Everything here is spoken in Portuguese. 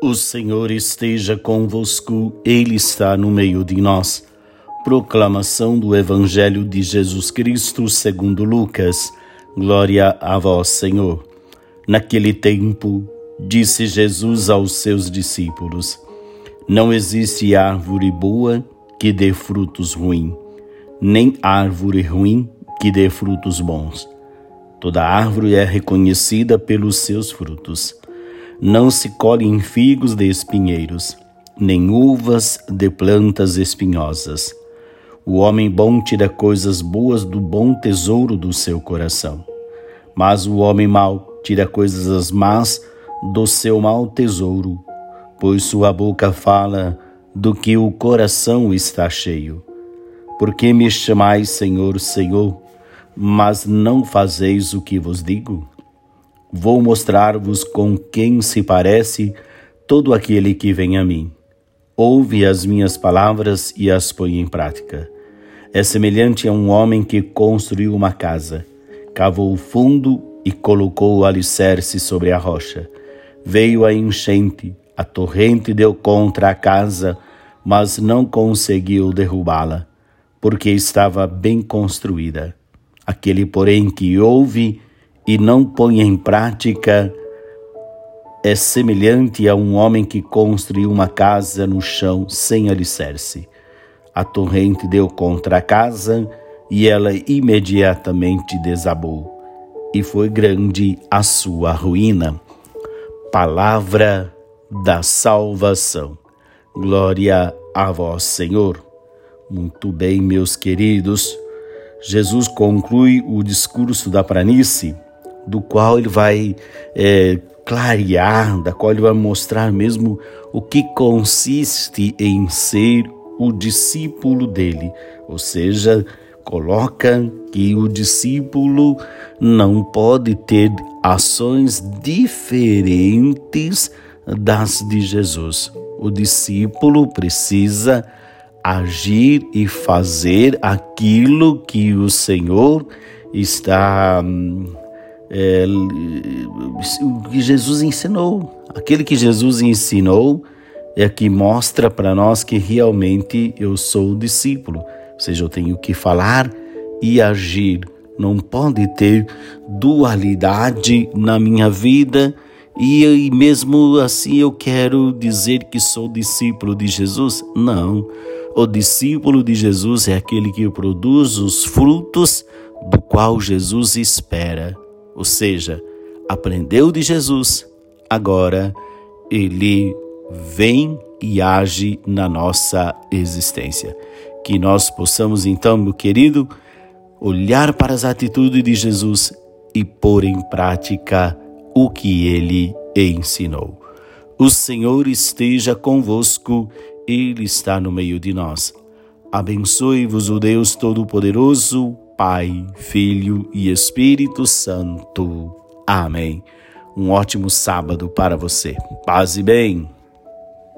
O Senhor esteja convosco, Ele está no meio de nós. Proclamação do Evangelho de Jesus Cristo segundo Lucas. Glória a vós, Senhor. Naquele tempo, disse Jesus aos seus discípulos: Não existe árvore boa que dê frutos ruins, nem árvore ruim que dê frutos bons. Toda árvore é reconhecida pelos seus frutos. Não se colhem figos de espinheiros, nem uvas de plantas espinhosas. O homem bom tira coisas boas do bom tesouro do seu coração, mas o homem mau tira coisas más do seu mau tesouro, pois sua boca fala do que o coração está cheio. Por que me chamais Senhor, Senhor, mas não fazeis o que vos digo? Vou mostrar-vos com quem se parece todo aquele que vem a mim. Ouve as minhas palavras e as põe em prática. É semelhante a um homem que construiu uma casa, cavou o fundo e colocou o alicerce sobre a rocha. Veio a enchente, a torrente deu contra a casa, mas não conseguiu derrubá-la, porque estava bem construída. Aquele, porém, que ouve e não põe em prática é semelhante a um homem que construiu uma casa no chão sem alicerce. A torrente deu contra a casa e ela imediatamente desabou, e foi grande a sua ruína. Palavra da salvação. Glória a vós, Senhor. Muito bem, meus queridos. Jesus conclui o discurso da planície do qual ele vai é, clarear, da qual ele vai mostrar mesmo o que consiste em ser o discípulo dele, ou seja, coloca que o discípulo não pode ter ações diferentes das de Jesus. O discípulo precisa agir e fazer aquilo que o Senhor está hum, é, o que Jesus ensinou. Aquele que Jesus ensinou é que mostra para nós que realmente eu sou discípulo. Ou seja, eu tenho que falar e agir. Não pode ter dualidade na minha vida e, e mesmo assim eu quero dizer que sou discípulo de Jesus. Não. O discípulo de Jesus é aquele que produz os frutos do qual Jesus espera ou seja, aprendeu de Jesus, agora ele vem e age na nossa existência. Que nós possamos então, meu querido, olhar para as atitudes de Jesus e pôr em prática o que ele ensinou. O Senhor esteja convosco, ele está no meio de nós. Abençoe-vos o Deus Todo-Poderoso, Pai, Filho e Espírito Santo. Amém. Um ótimo sábado para você. Paz e bem.